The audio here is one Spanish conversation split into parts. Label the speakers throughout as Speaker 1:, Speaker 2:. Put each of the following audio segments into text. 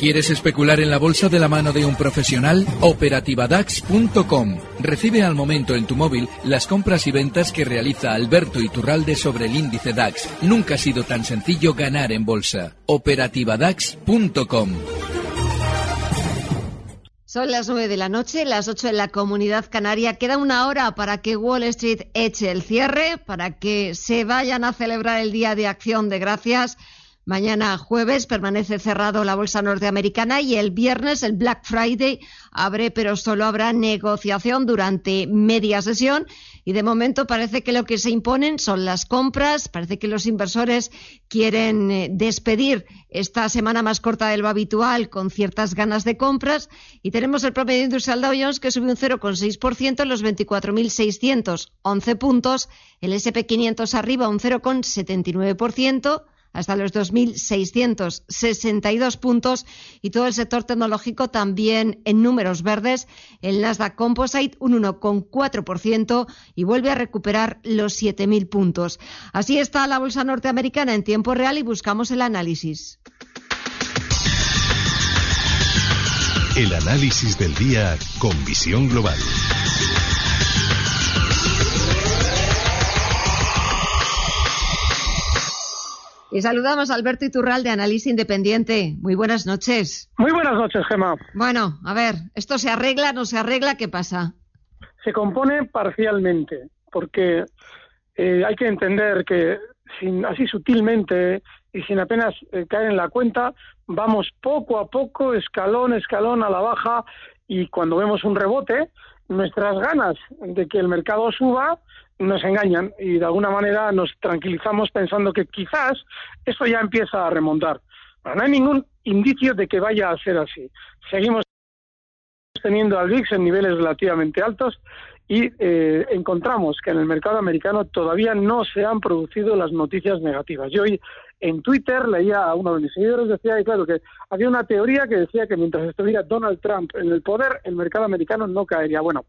Speaker 1: ¿Quieres especular en la bolsa de la mano de un profesional? Operativadax.com. Recibe al momento en tu móvil las compras y ventas que realiza Alberto Iturralde sobre el índice DAX. Nunca ha sido tan sencillo ganar en bolsa. Operativadax.com.
Speaker 2: Son las nueve de la noche, las ocho en la comunidad canaria. Queda una hora para que Wall Street eche el cierre, para que se vayan a celebrar el Día de Acción de Gracias Mañana jueves permanece cerrado la bolsa norteamericana y el viernes el Black Friday abre, pero solo habrá negociación durante media sesión. Y de momento parece que lo que se imponen son las compras. Parece que los inversores quieren eh, despedir esta semana más corta de lo habitual con ciertas ganas de compras. Y tenemos el promedio industrial Dow Jones que sube un 0,6% en los 24.611 puntos. El SP500 arriba un 0,79% hasta los 2.662 puntos y todo el sector tecnológico también en números verdes. El Nasdaq Composite un 1,4% y vuelve a recuperar los 7.000 puntos. Así está la bolsa norteamericana en tiempo real y buscamos el análisis.
Speaker 3: El análisis del día con visión global.
Speaker 2: Y saludamos a Alberto Iturral de Análisis Independiente. Muy buenas noches.
Speaker 4: Muy buenas noches, Gemma.
Speaker 2: Bueno, a ver, ¿esto se arregla, no se arregla? ¿Qué pasa?
Speaker 4: Se compone parcialmente, porque eh, hay que entender que sin, así sutilmente y sin apenas eh, caer en la cuenta, vamos poco a poco, escalón, escalón a la baja, y cuando vemos un rebote, nuestras ganas de que el mercado suba nos engañan y de alguna manera nos tranquilizamos pensando que quizás esto ya empieza a remontar. no hay ningún indicio de que vaya a ser así. Seguimos teniendo al VIX en niveles relativamente altos y eh, encontramos que en el mercado americano todavía no se han producido las noticias negativas. Yo hoy en Twitter leía a uno de mis seguidores decía claro que había una teoría que decía que mientras estuviera Donald Trump en el poder el mercado americano no caería. Bueno,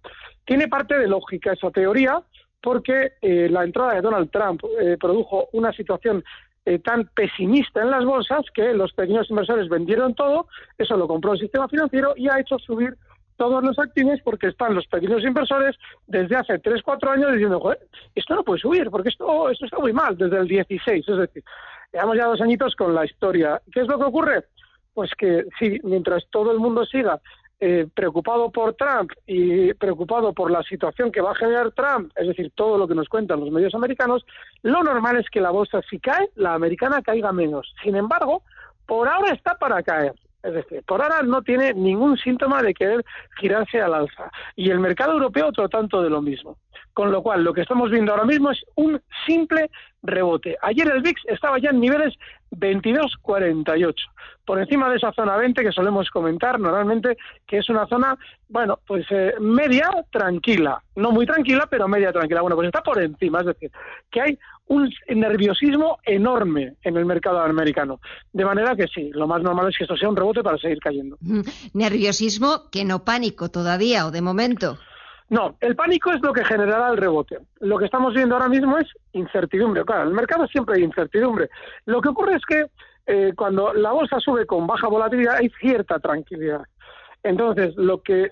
Speaker 4: tiene parte de lógica esa teoría porque eh, la entrada de Donald Trump eh, produjo una situación eh, tan pesimista en las bolsas que los pequeños inversores vendieron todo, eso lo compró el sistema financiero y ha hecho subir todos los activos porque están los pequeños inversores desde hace 3, 4 años diciendo, Joder, esto no puede subir porque esto, esto está muy mal desde el 16, es decir, llevamos ya dos añitos con la historia. ¿Qué es lo que ocurre? Pues que sí, mientras todo el mundo siga eh, preocupado por Trump y preocupado por la situación que va a generar Trump, es decir, todo lo que nos cuentan los medios americanos, lo normal es que la bolsa si cae, la americana caiga menos. Sin embargo, por ahora está para caer. Es decir, por ahora no tiene ningún síntoma de querer girarse al alza. Y el mercado europeo otro tanto de lo mismo. Con lo cual, lo que estamos viendo ahora mismo es un simple rebote. Ayer el VIX estaba ya en niveles 22.48, por encima de esa zona 20 que solemos comentar normalmente, que es una zona, bueno, pues eh, media tranquila, no muy tranquila, pero media tranquila. Bueno, pues está por encima, es decir, que hay un nerviosismo enorme en el mercado americano. De manera que sí, lo más normal es que esto sea un rebote para seguir cayendo.
Speaker 2: Nerviosismo que no pánico todavía o de momento.
Speaker 4: No, el pánico es lo que generará el rebote. Lo que estamos viendo ahora mismo es incertidumbre. Claro, en el mercado siempre hay incertidumbre. Lo que ocurre es que eh, cuando la bolsa sube con baja volatilidad hay cierta tranquilidad. Entonces, lo que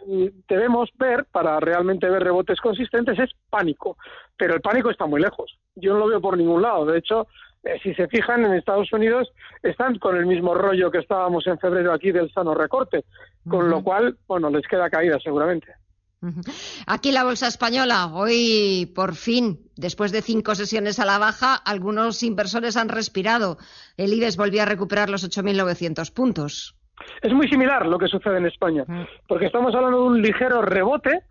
Speaker 4: debemos ver para realmente ver rebotes consistentes es pánico. Pero el pánico está muy lejos. Yo no lo veo por ningún lado. De hecho, eh, si se fijan, en Estados Unidos están con el mismo rollo que estábamos en febrero aquí del sano recorte. Con lo cual, bueno, les queda caída seguramente.
Speaker 2: Aquí la bolsa española, hoy por fin, después de cinco sesiones a la baja, algunos inversores han respirado. El IBEX volvió a recuperar los 8.900 puntos.
Speaker 4: Es muy similar lo que sucede en España, porque estamos hablando de un ligero rebote,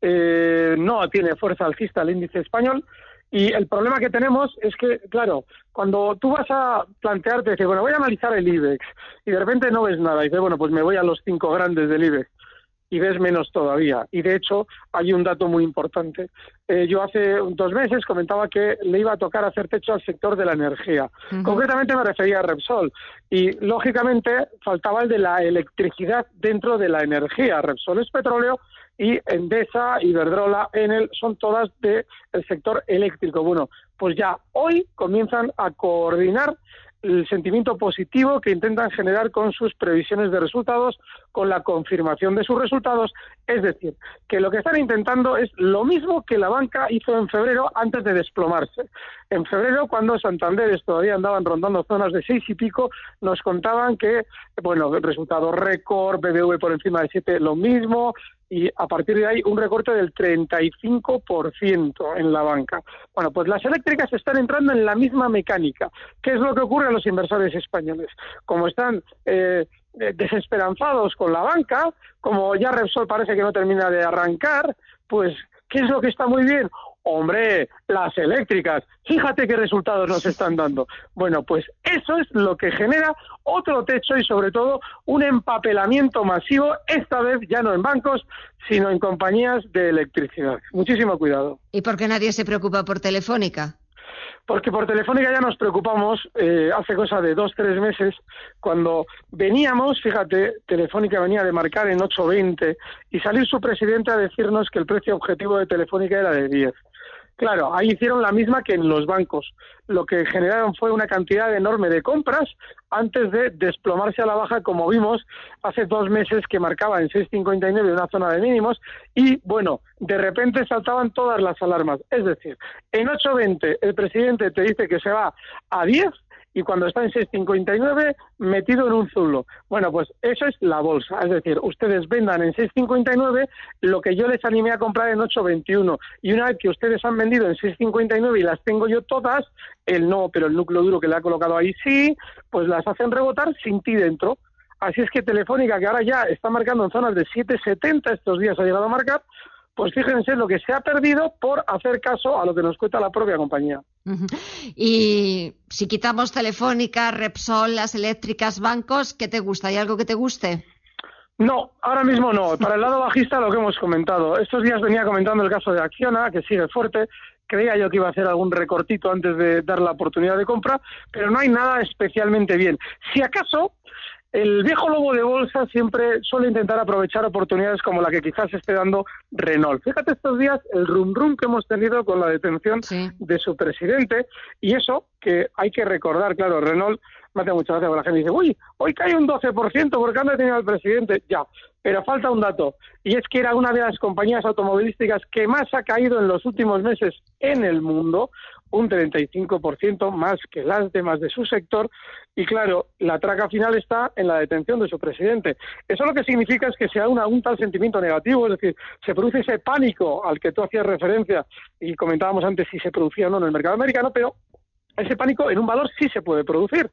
Speaker 4: eh, no tiene fuerza alcista el índice español, Y el problema que tenemos es que, claro, cuando tú vas a plantearte, decir, bueno, voy a analizar el IBEX y de repente no ves nada. Y dices, bueno, pues me voy a los cinco grandes del IBEX y ves menos todavía. Y de hecho, hay un dato muy importante. Eh, yo hace dos meses comentaba que le iba a tocar hacer techo al sector de la energía. Concretamente me refería a Repsol. Y lógicamente faltaba el de la electricidad dentro de la energía. Repsol es petróleo y Endesa, Iberdrola, Enel, son todas del sector eléctrico. Bueno, pues ya hoy comienzan a coordinar el sentimiento positivo que intentan generar con sus previsiones de resultados, con la confirmación de sus resultados. Es decir, que lo que están intentando es lo mismo que la banca hizo en febrero antes de desplomarse. En febrero, cuando Santander todavía andaban rondando zonas de seis y pico, nos contaban que, bueno, resultado récord, BBV por encima de siete, lo mismo, y a partir de ahí un recorte del 35% en la banca. Bueno, pues las eléctricas están entrando en la misma mecánica. ¿Qué es lo que ocurre a los inversores españoles? Como están eh, desesperanzados con la banca, como ya Repsol parece que no termina de arrancar, pues ¿qué es lo que está muy bien? Hombre, las eléctricas, fíjate qué resultados nos están dando. Bueno, pues eso es lo que genera otro techo y sobre todo un empapelamiento masivo, esta vez ya no en bancos, sino en compañías de electricidad. Muchísimo cuidado.
Speaker 2: ¿Y por qué nadie se preocupa por Telefónica?
Speaker 4: Porque por Telefónica ya nos preocupamos eh, hace cosa de dos, tres meses, cuando veníamos, fíjate, Telefónica venía de marcar en 8.20 y salir su presidente a decirnos que el precio objetivo de Telefónica era de 10. Claro, ahí hicieron la misma que en los bancos. Lo que generaron fue una cantidad enorme de compras antes de desplomarse a la baja, como vimos hace dos meses que marcaba en 6,59 una zona de mínimos y, bueno, de repente saltaban todas las alarmas. Es decir, en 8,20 el presidente te dice que se va a 10 y cuando está en 6,59 metido en un zulo. Bueno, pues eso es la bolsa. Es decir, ustedes vendan en 6,59 lo que yo les animé a comprar en 8,21. Y una vez que ustedes han vendido en 6,59 y las tengo yo todas, el no, pero el núcleo duro que le ha colocado ahí sí, pues las hacen rebotar sin ti dentro. Así es que Telefónica, que ahora ya está marcando en zonas de 7,70, estos días ha llegado a marcar, pues fíjense lo que se ha perdido por hacer caso a lo que nos cuenta la propia compañía.
Speaker 2: Y si quitamos Telefónica, Repsol, las eléctricas, bancos, ¿qué te gusta? ¿Hay algo que te guste?
Speaker 4: No, ahora mismo no. Para el lado bajista lo que hemos comentado. Estos días venía comentando el caso de Acciona, que sigue fuerte. Creía yo que iba a hacer algún recortito antes de dar la oportunidad de compra, pero no hay nada especialmente bien. Si acaso, el viejo lobo de bolsa siempre suele intentar aprovechar oportunidades como la que quizás esté dando Renault. Fíjate estos días el rum rum que hemos tenido con la detención de su presidente y eso que hay que recordar, claro, Renault me hace mucha gracia porque la gente dice, uy, hoy cae un 12% porque han detenido al presidente. Ya, pero falta un dato y es que era una de las compañías automovilísticas que más ha caído en los últimos meses en el mundo, un 35% más que las demás de su sector y claro, la traca final está en la detención de su presidente. Eso lo que significa es que se da un tal sentimiento negativo, es decir, se produce ese pánico al que tú hacías referencia y comentábamos antes si se producía o no en el mercado americano, pero ese pánico en un valor sí se puede producir.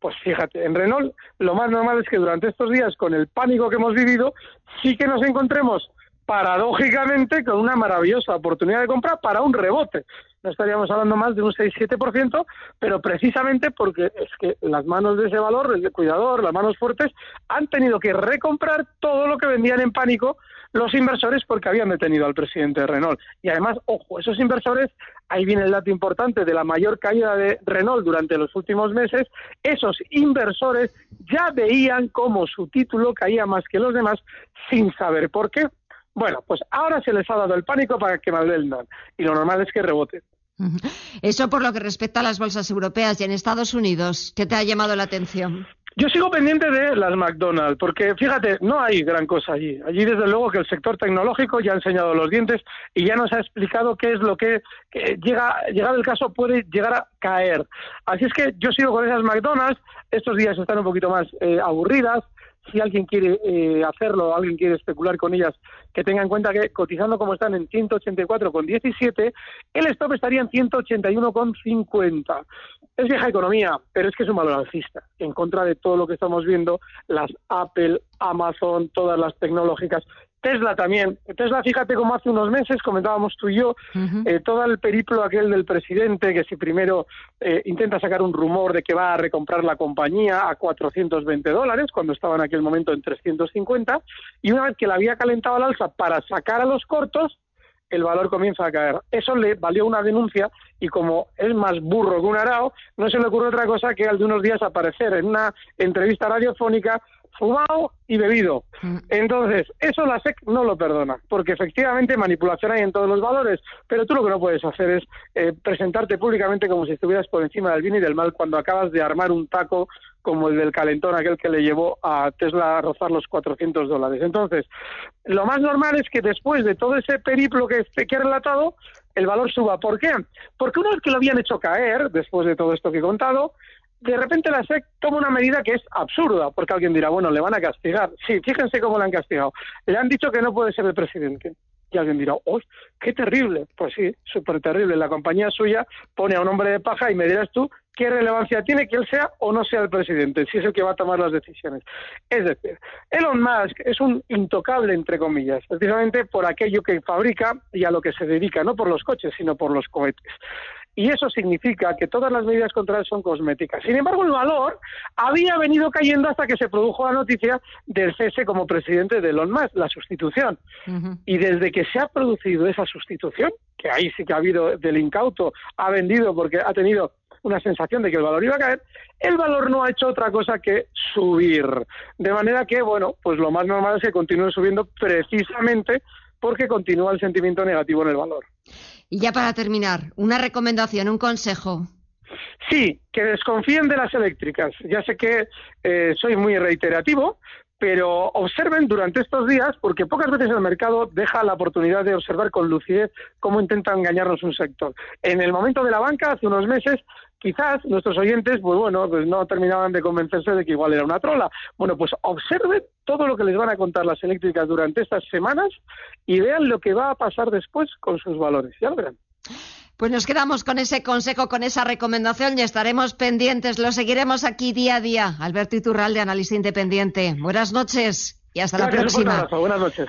Speaker 4: Pues fíjate, en Renault lo más normal es que durante estos días, con el pánico que hemos vivido, sí que nos encontremos paradójicamente con una maravillosa oportunidad de compra para un rebote. No estaríamos hablando más de un 6-7%, pero precisamente porque es que las manos de ese valor, el cuidador, las manos fuertes, han tenido que recomprar todo lo que vendían en pánico los inversores porque habían detenido al presidente de Renault. Y además, ojo, esos inversores, ahí viene el dato importante de la mayor caída de Renault durante los últimos meses, esos inversores ya veían cómo su título caía más que los demás sin saber por qué. Bueno, pues ahora se les ha dado el pánico para que malvendan y lo normal es que rebote.
Speaker 2: Eso por lo que respecta a las bolsas europeas y en Estados Unidos, ¿qué te ha llamado la atención?
Speaker 4: Yo sigo pendiente de las McDonald's, porque fíjate, no hay gran cosa allí. Allí, desde luego, que el sector tecnológico ya ha enseñado los dientes y ya nos ha explicado qué es lo que, llega, llegado el caso, puede llegar a caer. Así es que yo sigo con esas McDonald's. Estos días están un poquito más eh, aburridas si alguien quiere eh, hacerlo, alguien quiere especular con ellas, que tenga en cuenta que cotizando como están en 184,17, el stop estaría en 181,50. Es vieja economía, pero es que es un valor alcista, en contra de todo lo que estamos viendo, las Apple, Amazon, todas las tecnológicas Tesla también. Tesla, fíjate cómo hace unos meses comentábamos tú y yo eh, todo el periplo aquel del presidente, que si primero eh, intenta sacar un rumor de que va a recomprar la compañía a 420 dólares, cuando estaba en aquel momento en 350, y una vez que la había calentado al alza para sacar a los cortos, el valor comienza a caer. Eso le valió una denuncia y como es más burro que un arao, no se le ocurre otra cosa que al de unos días aparecer en una entrevista radiofónica fumado y bebido. Mm. Entonces, eso la SEC no lo perdona, porque efectivamente manipulación hay en todos los valores, pero tú lo que no puedes hacer es eh, presentarte públicamente como si estuvieras por encima del bien y del mal cuando acabas de armar un taco como el del calentón, aquel que le llevó a Tesla a rozar los 400 dólares. Entonces, lo más normal es que después de todo ese periplo que, que he relatado, el valor suba. ¿Por qué? Porque una vez que lo habían hecho caer, después de todo esto que he contado, de repente la SEC toma una medida que es absurda, porque alguien dirá, bueno, le van a castigar. Sí, fíjense cómo le han castigado. Le han dicho que no puede ser el presidente. Y alguien dirá, ¡oh, qué terrible! Pues sí, súper terrible. La compañía suya pone a un hombre de paja y me dirás tú qué relevancia tiene que él sea o no sea el presidente, si es el que va a tomar las decisiones. Es decir, Elon Musk es un intocable, entre comillas, precisamente por aquello que fabrica y a lo que se dedica, no por los coches, sino por los cohetes y eso significa que todas las medidas contra él son cosméticas. Sin embargo, el valor había venido cayendo hasta que se produjo la noticia del cese como presidente de Elon Musk, la sustitución. Y desde que se ha producido esa sustitución, que ahí sí que ha habido del incauto, ha vendido porque ha tenido una sensación de que el valor iba a caer, el valor no ha hecho otra cosa que subir. De manera que, bueno, pues lo más normal es que continúe subiendo precisamente porque continúa el sentimiento negativo en el valor.
Speaker 2: Y ya para terminar, una recomendación, un consejo.
Speaker 4: Sí, que desconfíen de las eléctricas. Ya sé que eh, soy muy reiterativo, pero observen durante estos días, porque pocas veces el mercado deja la oportunidad de observar con lucidez cómo intenta engañarnos un sector. En el momento de la banca, hace unos meses, quizás nuestros oyentes, pues bueno, pues no terminaban de convencerse de que igual era una trola. Bueno, pues observen todo lo que les van a contar las eléctricas durante estas semanas y vean lo que va a pasar después con sus valores. Ya lo verán.
Speaker 2: Pues nos quedamos con ese consejo, con esa recomendación y estaremos pendientes. Lo seguiremos aquí día a día. Alberto Iturral de Análisis Independiente. Buenas noches y hasta la próxima.
Speaker 4: Buenas noches.